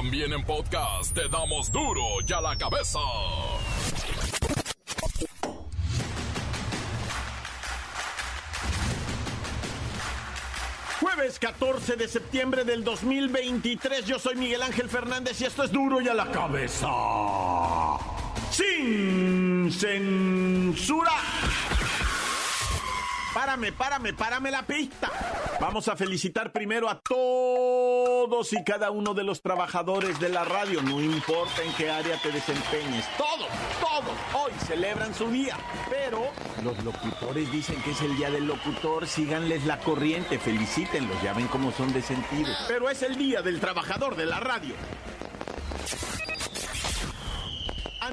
También en podcast te damos duro y a la cabeza. Jueves 14 de septiembre del 2023, yo soy Miguel Ángel Fernández y esto es duro y a la cabeza. Sin censura. Párame, párame, párame la pista. Vamos a felicitar primero a todos y cada uno de los trabajadores de la radio, no importa en qué área te desempeñes. Todos, todos, hoy celebran su día. Pero los locutores dicen que es el día del locutor, síganles la corriente, felicítenlos, ya ven cómo son de sentido. Pero es el día del trabajador de la radio.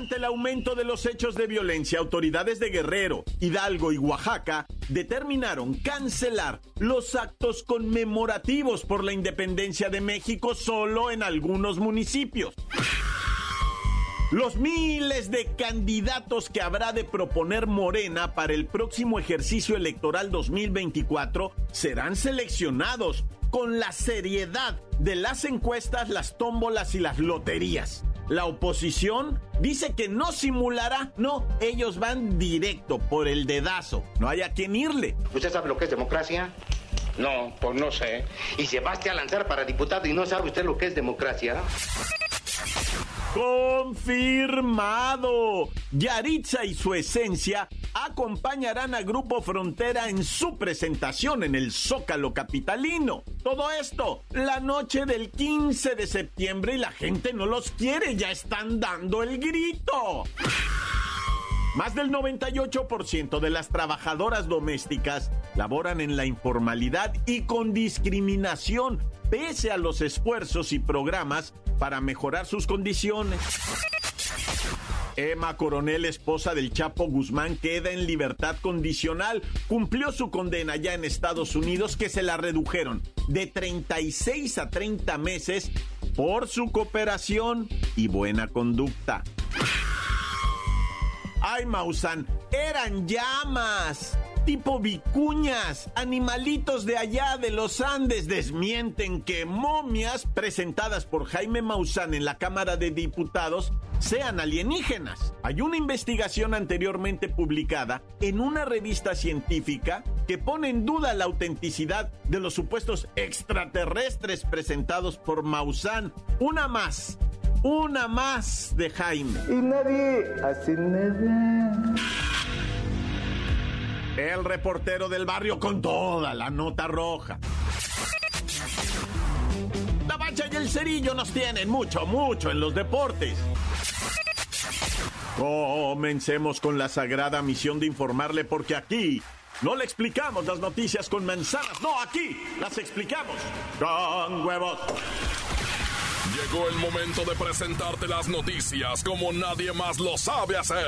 Ante el aumento de los hechos de violencia, autoridades de Guerrero, Hidalgo y Oaxaca determinaron cancelar los actos conmemorativos por la independencia de México solo en algunos municipios. Los miles de candidatos que habrá de proponer Morena para el próximo ejercicio electoral 2024 serán seleccionados con la seriedad de las encuestas, las tómbolas y las loterías. La oposición dice que no simulará, no, ellos van directo por el dedazo, no hay a quien irle. ¿Usted sabe lo que es democracia? No, pues no sé. Y se va a lanzar para diputado y no sabe usted lo que es democracia. Confirmado. Yaritza y su esencia acompañarán a Grupo Frontera en su presentación en el Zócalo Capitalino. Todo esto, la noche del 15 de septiembre y la gente no los quiere, ya están dando el grito. Más del 98% de las trabajadoras domésticas laboran en la informalidad y con discriminación, pese a los esfuerzos y programas para mejorar sus condiciones. Emma Coronel, esposa del Chapo Guzmán, queda en libertad condicional. Cumplió su condena ya en Estados Unidos, que se la redujeron de 36 a 30 meses por su cooperación y buena conducta. ¡Ay, Mausan! ¡Eran llamas! Tipo vicuñas, animalitos de allá de los Andes desmienten que momias presentadas por Jaime Maussan en la Cámara de Diputados sean alienígenas. Hay una investigación anteriormente publicada en una revista científica que pone en duda la autenticidad de los supuestos extraterrestres presentados por Maussan. Una más, una más de Jaime. Y nadie hace nada. El reportero del barrio con toda la nota roja. La bacha y el cerillo nos tienen mucho, mucho en los deportes. Comencemos con la sagrada misión de informarle porque aquí no le explicamos las noticias con manzanas, no, aquí las explicamos con huevos. Llegó el momento de presentarte las noticias como nadie más lo sabe hacer.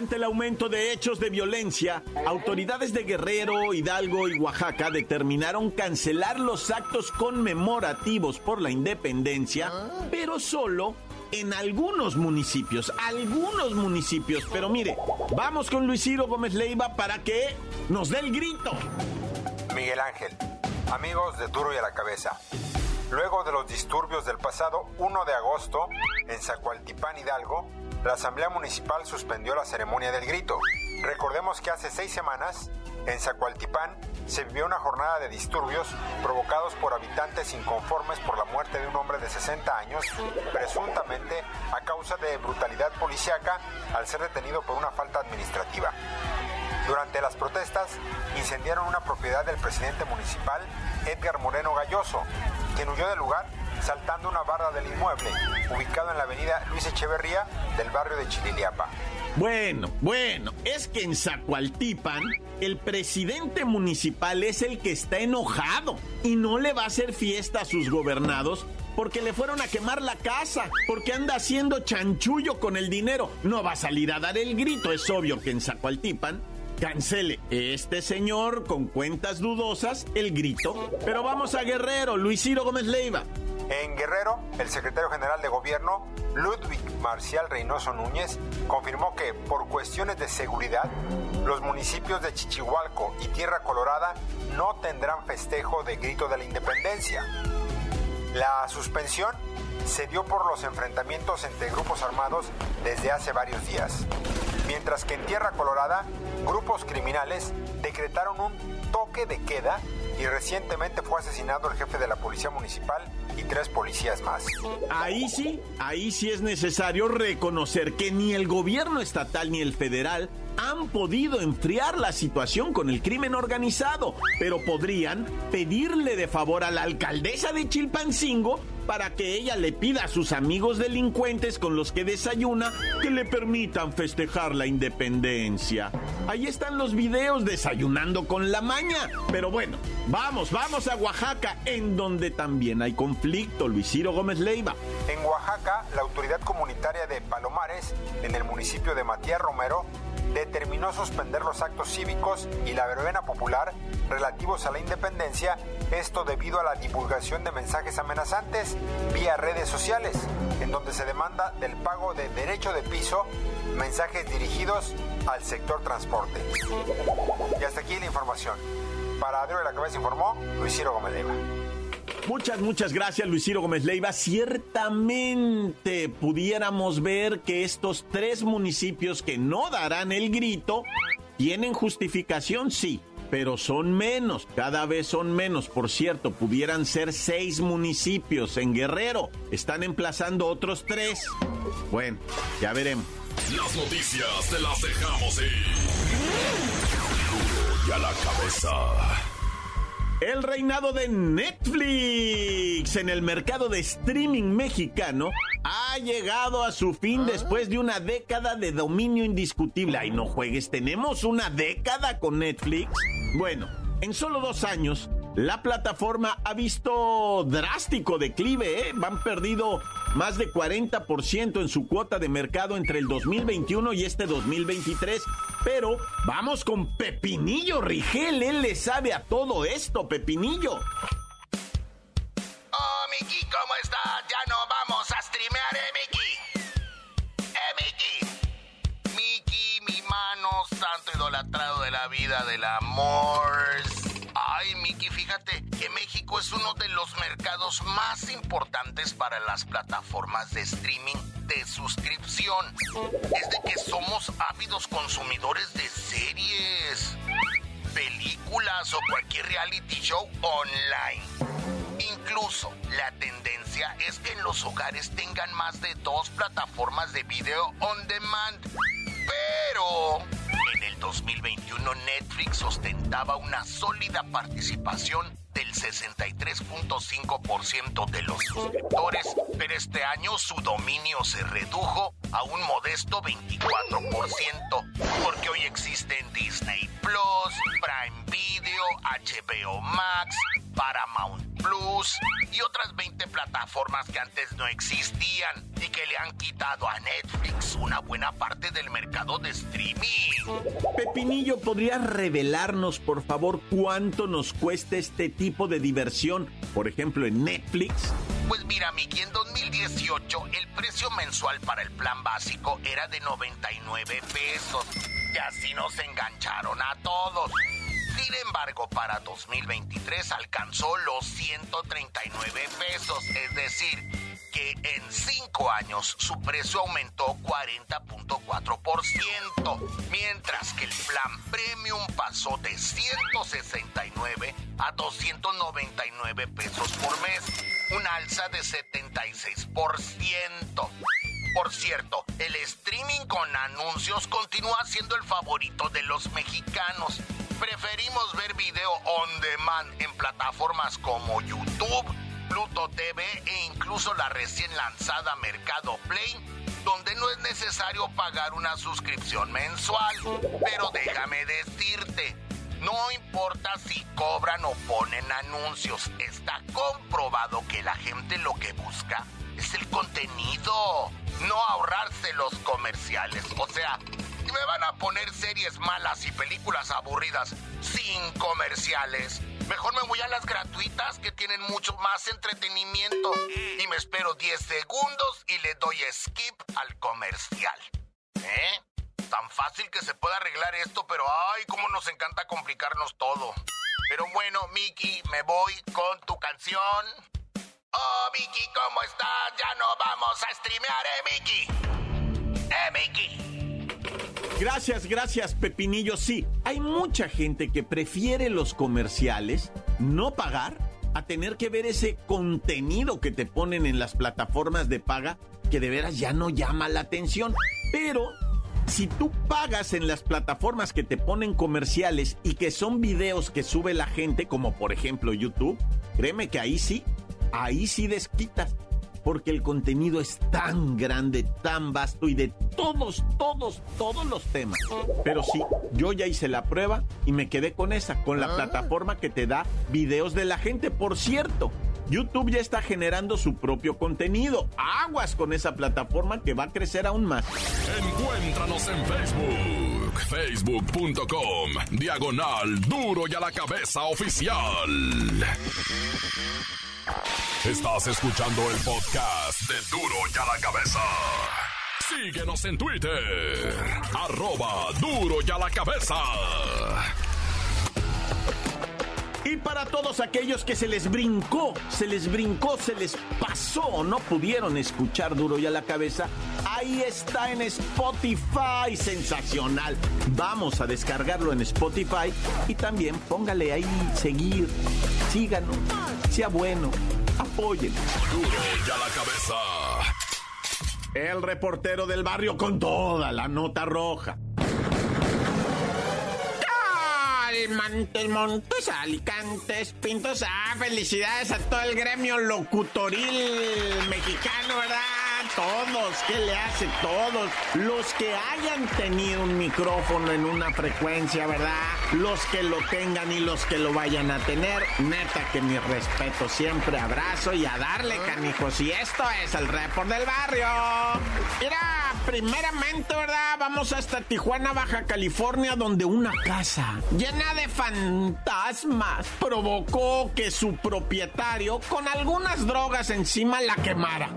Ante el aumento de hechos de violencia, autoridades de Guerrero, Hidalgo y Oaxaca determinaron cancelar los actos conmemorativos por la independencia, pero solo en algunos municipios, algunos municipios. Pero mire, vamos con Luis Ciro Gómez Leiva para que nos dé el grito. Miguel Ángel, amigos de Duro y a la Cabeza. Luego de los disturbios del pasado 1 de agosto en Zacualtipán, Hidalgo, la Asamblea Municipal suspendió la ceremonia del grito. Recordemos que hace seis semanas, en Zacualtipán, se vivió una jornada de disturbios provocados por habitantes inconformes por la muerte de un hombre de 60 años, presuntamente a causa de brutalidad policiaca al ser detenido por una falta administrativa. Durante las protestas, incendiaron una propiedad del presidente municipal, Edgar Moreno Galloso, quien huyó del lugar saltando una barra del inmueble, ubicado en la avenida Luis Echeverría del barrio de Chililiapa. Bueno, bueno, es que en Zacualtipan el presidente municipal es el que está enojado y no le va a hacer fiesta a sus gobernados porque le fueron a quemar la casa, porque anda haciendo chanchullo con el dinero. No va a salir a dar el grito, es obvio que en Zacualtipan cancele este señor con cuentas dudosas el grito. Pero vamos a Guerrero, Luis Ciro Gómez Leiva. En Guerrero, el secretario general de gobierno, Ludwig Marcial Reynoso Núñez, confirmó que por cuestiones de seguridad, los municipios de Chichihualco y Tierra Colorada no tendrán festejo de grito de la independencia. La suspensión se dio por los enfrentamientos entre grupos armados desde hace varios días, mientras que en Tierra Colorada, grupos criminales decretaron un toque de queda y recientemente fue asesinado el jefe de la policía municipal y tres policías más. Ahí sí, ahí sí es necesario reconocer que ni el gobierno estatal ni el federal han podido enfriar la situación con el crimen organizado, pero podrían pedirle de favor a la alcaldesa de Chilpancingo para que ella le pida a sus amigos delincuentes con los que desayuna que le permitan festejar la independencia. Ahí están los videos desayunando con la maña. Pero bueno, vamos, vamos a Oaxaca, en donde también hay conflicto, Luis Ciro Gómez Leiva. En Oaxaca, la autoridad comunitaria de Palomares, en el municipio de Matías Romero, determinó suspender los actos cívicos y la verbena popular relativos a la independencia, esto debido a la divulgación de mensajes amenazantes vía redes sociales, en donde se demanda del pago de derecho de piso, mensajes dirigidos al sector transporte. Y hasta aquí la información. Para Adrio de la Cabeza informó Luis Ciro Gómez. Muchas, muchas gracias, Luis Ciro Gómez Leiva. Ciertamente pudiéramos ver que estos tres municipios que no darán el grito tienen justificación, sí, pero son menos, cada vez son menos. Por cierto, pudieran ser seis municipios en Guerrero. Están emplazando otros tres. Bueno, ya veremos. Las noticias te las dejamos ir. Y a la cabeza. El reinado de Netflix en el mercado de streaming mexicano ha llegado a su fin después de una década de dominio indiscutible. Ay, no juegues, tenemos una década con Netflix. Bueno, en solo dos años, la plataforma ha visto drástico declive, ¿eh? Van perdido más de 40% en su cuota de mercado entre el 2021 y este 2023. Pero vamos con Pepinillo Rigel, él le sabe a todo esto, Pepinillo. Oh, Miki, ¿cómo estás? Ya no vamos a streamear, eh, Miki. Eh, Miki. Miki, mi mano santo idolatrado de la vida, del amor. Ay, Miki, fíjate que México es uno de los mercados más importantes para las plataformas de streaming de suscripción. Es de que somos ávidos consumidores de series, películas o cualquier reality show online. Incluso la tendencia es que en los hogares tengan más de dos plataformas de video on demand. Pero en el 2021 Netflix ostentaba una sólida participación del 63.5% de los suscriptores, pero este año su dominio se redujo a un modesto 24%, porque hoy existen Disney Plus, Prime Video, HBO Max, Paramount Plus y otras 20 plataformas que antes no existían y que le han quitado a Netflix una buena parte del mercado de streaming. Pepinillo, ¿podrías revelarnos, por favor, cuánto nos cuesta este tipo de diversión, por ejemplo, en Netflix? Pues mira, Miki, en 2018 el precio mensual para el plan básico era de 99 pesos. Y así nos engancharon a todos. Sin embargo, para 2023 alcanzó los 139 pesos, es decir, que en 5 años su precio aumentó 40.4%, mientras que el plan premium pasó de 169 a 299 pesos por mes, una alza de 76%. Por cierto, el streaming con anuncios continúa siendo el favorito de los mexicanos. Preferimos ver video on demand en plataformas como YouTube, Pluto TV e incluso la recién lanzada Mercado Play, donde no es necesario pagar una suscripción mensual. Pero déjame decirte, No importa si cobran o ponen anuncios, está comprobado que la gente lo que busca es el contenido, no ahorrarse los comerciales. O sea, me van a poner series malas y películas aburridas sin comerciales, mejor me voy a las gratuitas que tienen mucho más entretenimiento y me espero 10 segundos y le doy skip al comercial. ¿Eh? Tan fácil que se puede arreglar esto, pero ay, cómo nos encanta complicarnos todo. Pero bueno, Mickey, me voy con tu canción. Oh, Mickey, ¿cómo estás? Ya no vamos a streamear, ¿eh, Mickey? ¿Eh, Mickey? Gracias, gracias, Pepinillo. Sí, hay mucha gente que prefiere los comerciales, no pagar, a tener que ver ese contenido que te ponen en las plataformas de paga que de veras ya no llama la atención. Pero si tú pagas en las plataformas que te ponen comerciales y que son videos que sube la gente, como por ejemplo YouTube, créeme que ahí sí, ahí sí desquitas. Porque el contenido es tan grande, tan vasto y de todos, todos, todos los temas. Pero sí, yo ya hice la prueba y me quedé con esa, con la plataforma que te da videos de la gente. Por cierto, YouTube ya está generando su propio contenido. Aguas con esa plataforma que va a crecer aún más. Encuéntranos en Facebook, facebook.com, diagonal duro y a la cabeza oficial. Estás escuchando el podcast de duro y a la cabeza. Síguenos en Twitter, arroba duro y a la cabeza. Y para todos aquellos que se les brincó, se les brincó, se les pasó, no pudieron escuchar duro y a la cabeza, ahí está en Spotify, sensacional. Vamos a descargarlo en Spotify y también póngale ahí seguir, síganos, sea bueno, apoyen. Duro y a la cabeza. El reportero del barrio con toda la nota roja. Montes, Montes, Alicantes, Pintos. Ah, felicidades a todo el gremio locutoril mexicano, ¿verdad? Todos, ¿qué le hace? Todos. Los que hayan tenido un micrófono en una frecuencia, ¿verdad? Los que lo tengan y los que lo vayan a tener. Neta que mi respeto siempre, abrazo y a darle, canijos. Y esto es el report del barrio. Mira, primeramente, ¿verdad? Vamos hasta Tijuana, Baja California, donde una casa llena de fantasmas provocó que su propietario, con algunas drogas encima, la quemara.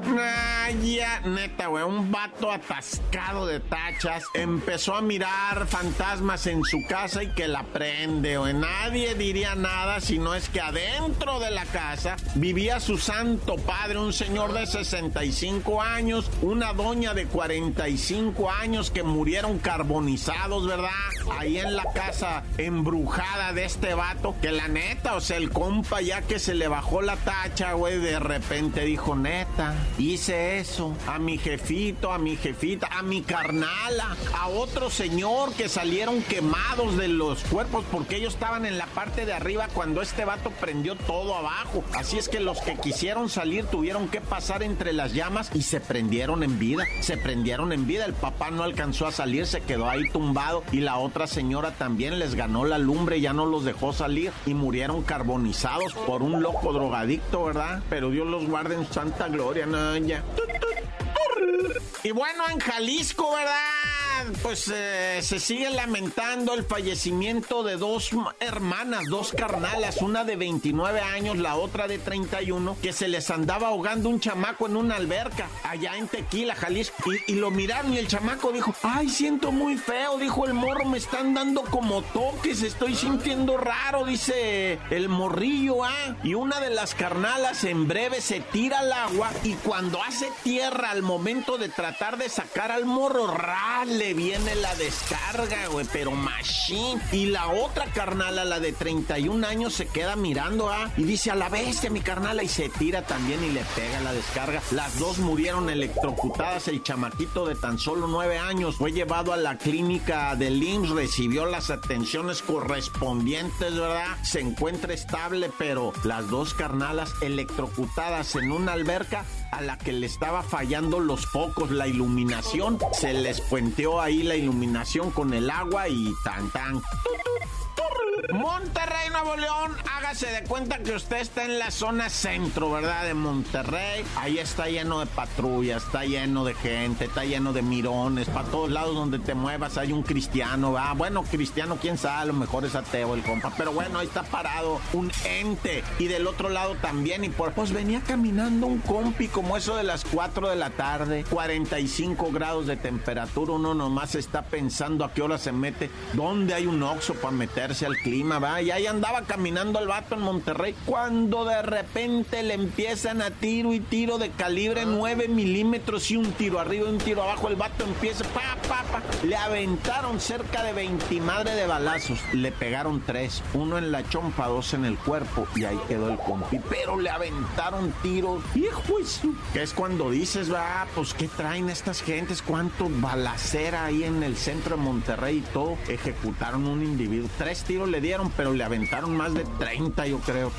Ay, neta, güey, un vato atascado de tachas empezó a mirar fantasmas en su casa y que la prende, güey. Nadie diría nada si no es que adentro de la casa vivía su santo padre, un señor de 65 años, una doña de 45 años que murieron carbonizados, ¿verdad? Ahí en la casa embrujada de este vato, que la neta, o sea, el compa ya que se le bajó la tacha, güey, de repente dijo, neta, hice eso a mi jefito, a mi jefita, a mi carnala, a otro señor que salieron quemados de los cuerpos porque ellos estaban en la parte de arriba cuando este vato prendió todo abajo. Así es que los que quisieron salir tuvieron que pasar entre las llamas y se prendieron en vida, se prendieron en vida. El papá no alcanzó a salir, se quedó ahí tumbado y la otra señora también les ganó la lumbre, ya no los dejó salir y murieron carbonizados por un loco drogadicto, ¿verdad? Pero Dios los guarde en santa gloria, no, ya. Y bueno, en Jalisco, ¿verdad? Pues eh, se sigue lamentando el fallecimiento de dos hermanas, dos carnalas, una de 29 años, la otra de 31, que se les andaba ahogando un chamaco en una alberca allá en Tequila, Jalisco. Y, y lo miraron y el chamaco dijo, ay, siento muy feo, dijo el morro, me están dando como toques, estoy sintiendo raro, dice el morrillo, ¿ah? Y una de las carnalas en breve se tira al agua y cuando hace tierra al momento de tratar de sacar al morro, ¡ra! le viene la descarga, güey, pero machine. Y la otra carnala, la de 31 años, se queda mirando, ¿ah? Y dice, a la bestia, mi carnala, y se tira también y le pega la descarga. Las dos murieron electrocutadas. El chamaquito de tan solo 9 años fue llevado a la clínica del IMSS, recibió las atenciones correspondientes, ¿verdad? Se encuentra estable, pero las dos carnalas electrocutadas en una alberca a la que le estaba fallando los focos, la iluminación, se les puenteó ahí la iluminación con el agua y tan tan. Monterrey, Nuevo León, hágase de cuenta que usted está en la zona centro, ¿verdad? De Monterrey. Ahí está lleno de patrullas, está lleno de gente, está lleno de mirones. Para todos lados donde te muevas hay un cristiano, ¿verdad? Bueno, cristiano, quién sabe, a lo mejor es ateo el compa. Pero bueno, ahí está parado un ente. Y del otro lado también. Y por pues venía caminando un compi como eso de las 4 de la tarde, 45 grados de temperatura. Uno nomás está pensando a qué hora se mete, dónde hay un oxo para meterse al clima, va. Y ahí andaba caminando el vato en Monterrey cuando de repente le empiezan a tiro y tiro de calibre 9 milímetros y un tiro arriba y un tiro abajo. El vato empieza, pa, pa, pa. Le aventaron cerca de 20 madre de balazos. Le pegaron tres, uno en la chompa, dos en el cuerpo y ahí quedó el compi. Pero le aventaron tiros, viejo Que es cuando dices, va, pues qué traen estas gentes, cuánto balacera ahí en el centro de Monterrey y todo. Ejecutaron un individuo. Tres tiros le dieron, pero le aventaron más de 30, yo creo.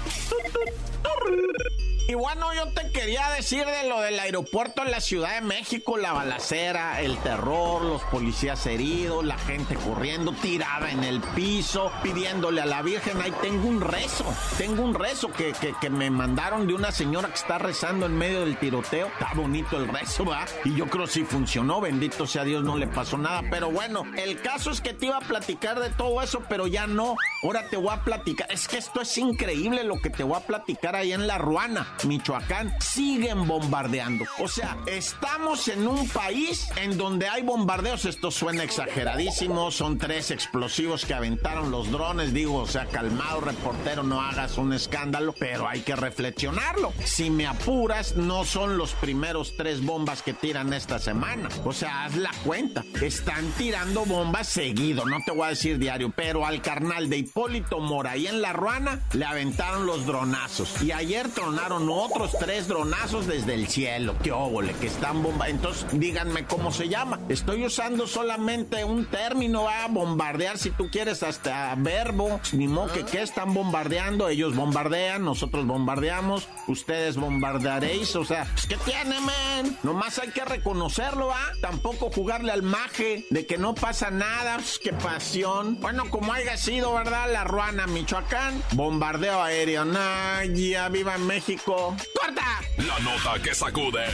Y bueno, yo te quería decir de lo del aeropuerto en la Ciudad de México, la balacera, el terror, los policías heridos, la gente corriendo, tirada en el piso, pidiéndole a la Virgen, ahí tengo un rezo, tengo un rezo que, que, me mandaron de una señora que está rezando en medio del tiroteo. Está bonito el rezo, ¿va? Y yo creo si funcionó, bendito sea Dios, no le pasó nada. Pero bueno, el caso es que te iba a platicar de todo eso, pero ya no. Ahora te voy a platicar. Es que esto es increíble lo que te voy a platicar ahí en La Ruana. Michoacán, siguen bombardeando. O sea, estamos en un país en donde hay bombardeos. Esto suena exageradísimo. Son tres explosivos que aventaron los drones. Digo, o sea, calmado, reportero, no hagas un escándalo, pero hay que reflexionarlo. Si me apuras, no son los primeros tres bombas que tiran esta semana. O sea, haz la cuenta. Están tirando bombas seguido. No te voy a decir diario, pero al carnal de Hipólito Mora y en La Ruana le aventaron los dronazos. Y ayer tronaron otros tres dronazos desde el cielo. ¡Qué óvole! Que están bomba. Entonces, díganme cómo se llama. Estoy usando solamente un término a bombardear, si tú quieres, hasta verbo. Ni modo que qué están bombardeando. Ellos bombardean, nosotros bombardeamos, ustedes bombardearéis. O sea, pues, ¿qué tiene, man? Nomás hay que reconocerlo, ¿ah? Tampoco jugarle al maje de que no pasa nada. Pues, ¡Qué pasión! Bueno, como haya sido, ¿verdad? La Ruana, Michoacán. Bombardeo aéreo. Naya, viva México. ¡Corta! La nota que sacude.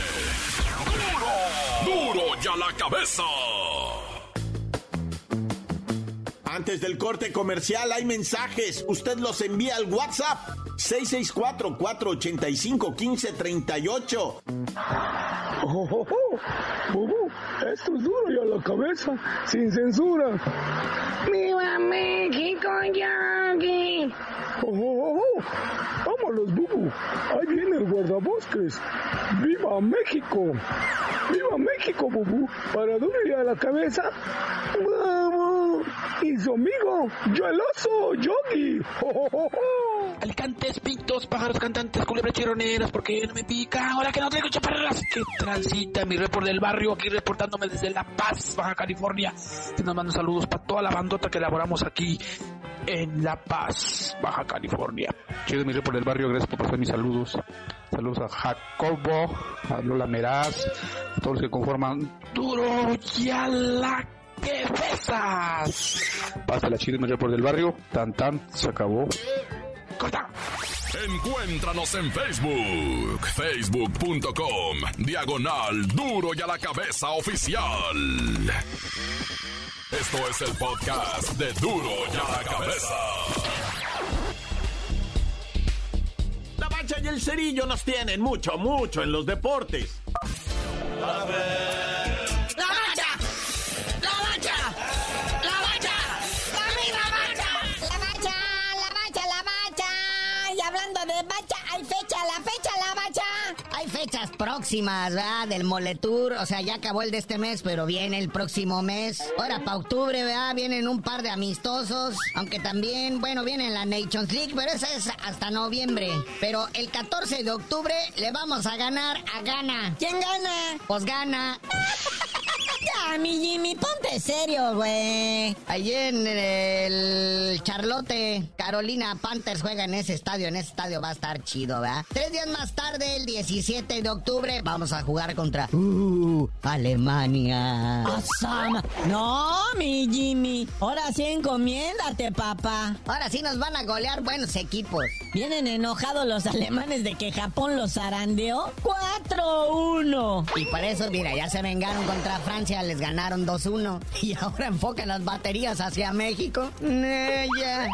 ¡Duro! ¡Duro ya la cabeza! Antes del corte comercial hay mensajes. Usted los envía al WhatsApp 664-485-1538. Oh, oh, oh. esto es duro ya la cabeza, sin censura. ¡Viva México, Yogi! Oh, oh, oh, ¡Vámonos, Bubu! Ahí viene el guardabosques. ¡Viva México! ¡Viva México, Bubu! Para duro a la cabeza. ¡Vamos! Y su amigo, yo el oso, Yogi. Alicantes, pintos, pájaros cantantes, culebras chironeras, porque no me pica? Ahora que no traigo chaparras. Que transita mi report del barrio, aquí reportándome desde La Paz, Baja California. Y nos mando saludos para toda la bandota que elaboramos aquí en La Paz, Baja California. Chido mi report del barrio, gracias por pasar mis saludos. Saludos a Jacobo, a Lola Meraz, a todos los que conforman Duro ya la que besas. Pasa la chido mi report del barrio, tan tan, se acabó. Corta. Encuéntranos en Facebook, facebook.com, diagonal duro y a la cabeza oficial. Esto es el podcast de duro y a la cabeza. La mancha y el cerillo nos tienen mucho, mucho en los deportes. Próximas, ¿verdad? Del Moletour. O sea, ya acabó el de este mes, pero viene el próximo mes. Ahora, para octubre, ¿verdad? Vienen un par de amistosos. Aunque también, bueno, viene la Nations League, pero esa es hasta noviembre. Pero el 14 de octubre le vamos a ganar a Gana. ¿Quién gana? Pues gana. Ya, mi Jimmy, ponte serio, güey. Allí en el Charlotte, Carolina Panthers juega en ese estadio. En ese estadio va a estar chido, ¿verdad? Tres días más tarde, el 17 de octubre, vamos a jugar contra uh, Alemania. No, mi Jimmy. Ahora sí encomiéndate, papá. Ahora sí nos van a golear buenos equipos. Vienen enojados los alemanes de que Japón los zarandeó 4-1. Y por eso, mira, ya se vengaron contra Francia, les ganaron 2-1. Y ahora enfocan las baterías hacia México.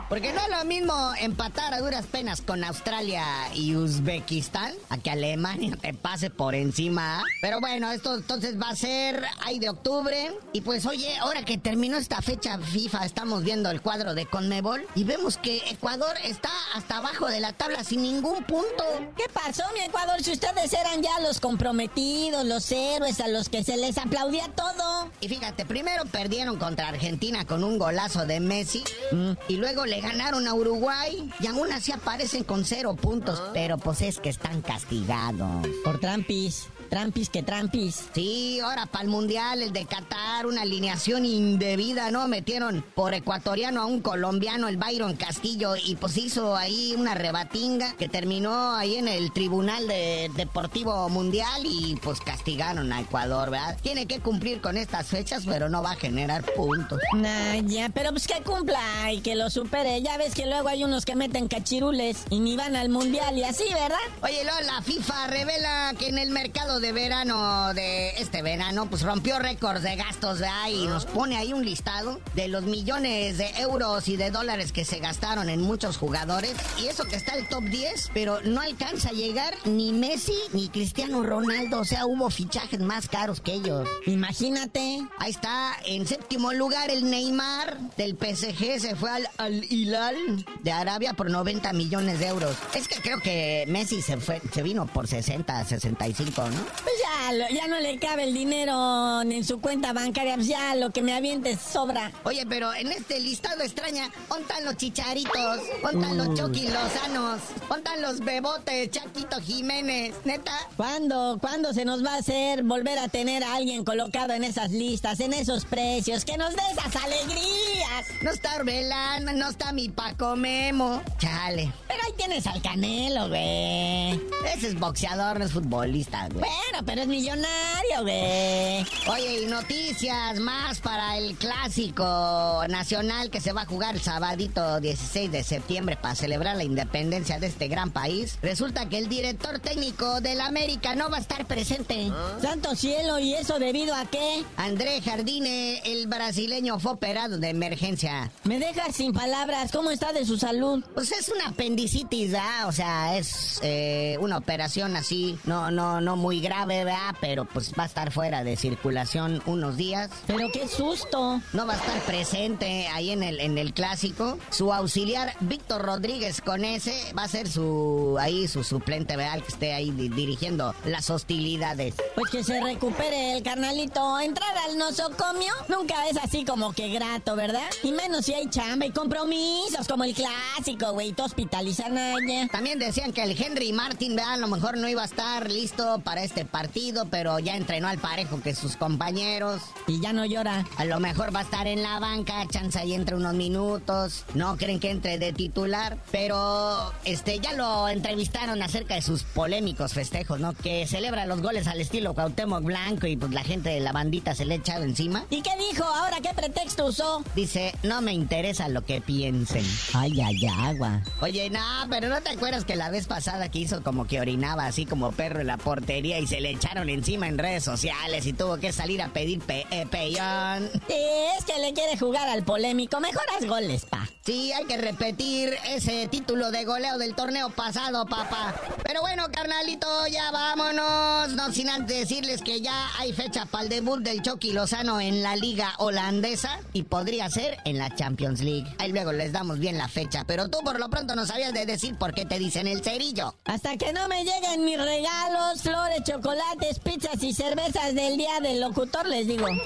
Porque no es lo mismo empatar a duras penas con Australia y Uzbekistán a que Alemania te pase por encima. Pero bueno, esto entonces va a ser ahí de octubre. Y pues oye, ahora que terminó esta fecha FIFA, estamos viendo el cuadro de Conmebol y vemos que Ecuador está hasta abajo de la tabla sin ningún punto. ¿Qué pasó, mi Ecuador? Si ustedes eran ya los comprometidos, los héroes a los que se les aplaudía todo. Y fíjate, primero perdieron contra Argentina con un golazo de Messi Mm. y luego le ganaron a Uruguay y aún así aparecen con cero puntos, pero pues es que están castigados. Por trampis. Trampis que trampis. Sí, ahora para el Mundial, el de Qatar, una alineación indebida, ¿no? Metieron por ecuatoriano a un colombiano, el Byron Castillo, y pues hizo ahí una rebatinga que terminó ahí en el Tribunal de Deportivo Mundial y pues castigaron a Ecuador, ¿verdad? Tiene que cumplir con estas fechas, pero no va a generar puntos. Nah, ya, pero pues que cumpla y que lo supere. Ya ves que luego hay unos que meten cachirules y ni van al mundial y así, ¿verdad? Oye, luego la FIFA revela que en el mercado de verano de este verano, pues rompió récords de gastos, ¿verdad? Y nos pone ahí un listado de los millones de euros y de dólares que se gastaron en muchos jugadores. Y eso que está el top 10, pero no alcanza a llegar ni Messi ni Cristiano Ronaldo. O sea, hubo fichajes más caros que ellos. Imagínate. Ahí está, en séptimo lugar el Neymar del PSG se fue al, al Hilal de Arabia por 90 millones de euros. Es que creo que Messi se fue, se vino por 60, 65, ¿no? Pues ya, ya no le cabe el dinero en su cuenta bancaria. Pues ya lo que me avientes sobra. Oye, pero en este listado extraña, ¿ontan los chicharitos? ¿Ontan los Chucky Lozanos? ¿Ontan los bebotes, Chaquito Jiménez? ¿Neta? ¿Cuándo? ¿Cuándo se nos va a hacer volver a tener a alguien colocado en esas listas, en esos precios? ¡Que nos dé esas alegrías! No está Orbelán, no está mi Paco Memo. Chale. Pero ahí tienes al Canelo, güey. Ese es boxeador, no es futbolista, güey. Bueno, pero es millonario, güey. Oye, y noticias más para el clásico nacional que se va a jugar el sabadito 16 de septiembre para celebrar la independencia de este gran país. Resulta que el director técnico del América no va a estar presente. Santo cielo, ¿y eso debido a qué? André Jardine, el brasileño, fue operado de emergencia. Me dejas sin palabras. ¿Cómo está de su salud? Pues es una apendicitis, ¿verdad? O sea, es eh, una operación así, no, no, no muy grave, ¿verdad? Pero pues va a estar fuera de circulación unos días. Pero qué susto. No va a estar presente ahí en el, en el clásico. Su auxiliar, Víctor Rodríguez con ese, va a ser su, ahí su suplente, ¿verdad? El que esté ahí di- dirigiendo las hostilidades. Pues que se recupere el carnalito. Entrar al nosocomio nunca es así como que grato, ¿verdad? Y menos si hay chamba y compromisos como el clásico, güey. Te hospitalizan allá. También decían que el Henry Martin, ¿verdad? A lo mejor no iba a estar listo para este partido, pero ya entrenó al parejo que sus compañeros. Y ya no llora. A lo mejor va a estar en la banca, chance ahí entre unos minutos. No creen que entre de titular, pero este ya lo entrevistaron acerca de sus polémicos festejos, ¿no? Que celebra los goles al estilo Cuauhtémoc Blanco y pues la gente de la bandita se le ha echado encima. ¿Y qué dijo? ¿Ahora qué pretexto usó? Dice, no me interesa lo que piensen. Ay, ay, agua. Oye, no, pero ¿no te acuerdas que la vez pasada que hizo como que orinaba así como perro en la portería y se le echaron encima en redes sociales y tuvo que salir a pedir pe eh, peyón? Sí, es que le quiere jugar al polémico. Mejor haz goles, pa. Sí, hay que repetir ese título de goleo del torneo pasado, papá. Pero bueno, carnalito, ya vámonos. No sin antes decirles que ya hay fecha para el debut del Chucky Lozano en la liga holandesa y podría ser en la Champions League. Ahí luego les damos bien la fecha, pero tú por lo pronto no sabías de decir por qué te dicen el cerillo. Hasta que no me lleguen mis regalos, flores, chocolates, pizzas y cervezas del día del locutor, les digo. ¡La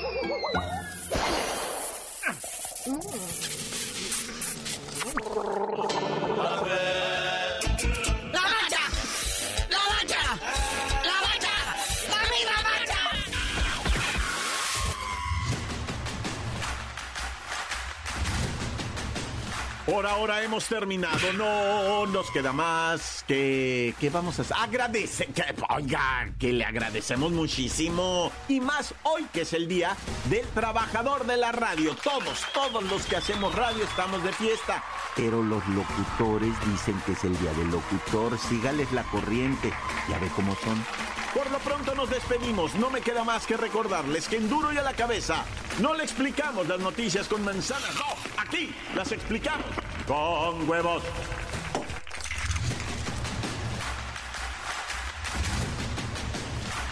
bacha! ¡La bacha! ¡La bacha! ¡La misma bacha! Por ahora hemos terminado. No nos queda más que. ¿Qué vamos a hacer? Agradece. Que, oiga, que le agradecemos muchísimo. Y más hoy que es el día del trabajador de la radio. Todos, todos los que hacemos radio estamos de fiesta. Pero los locutores dicen que es el día del locutor. Sígales la corriente. Ya ve cómo son. Por lo pronto nos despedimos. No me queda más que recordarles que en duro y a la cabeza no le explicamos las noticias con manzanas. No, aquí las explicamos con huevos.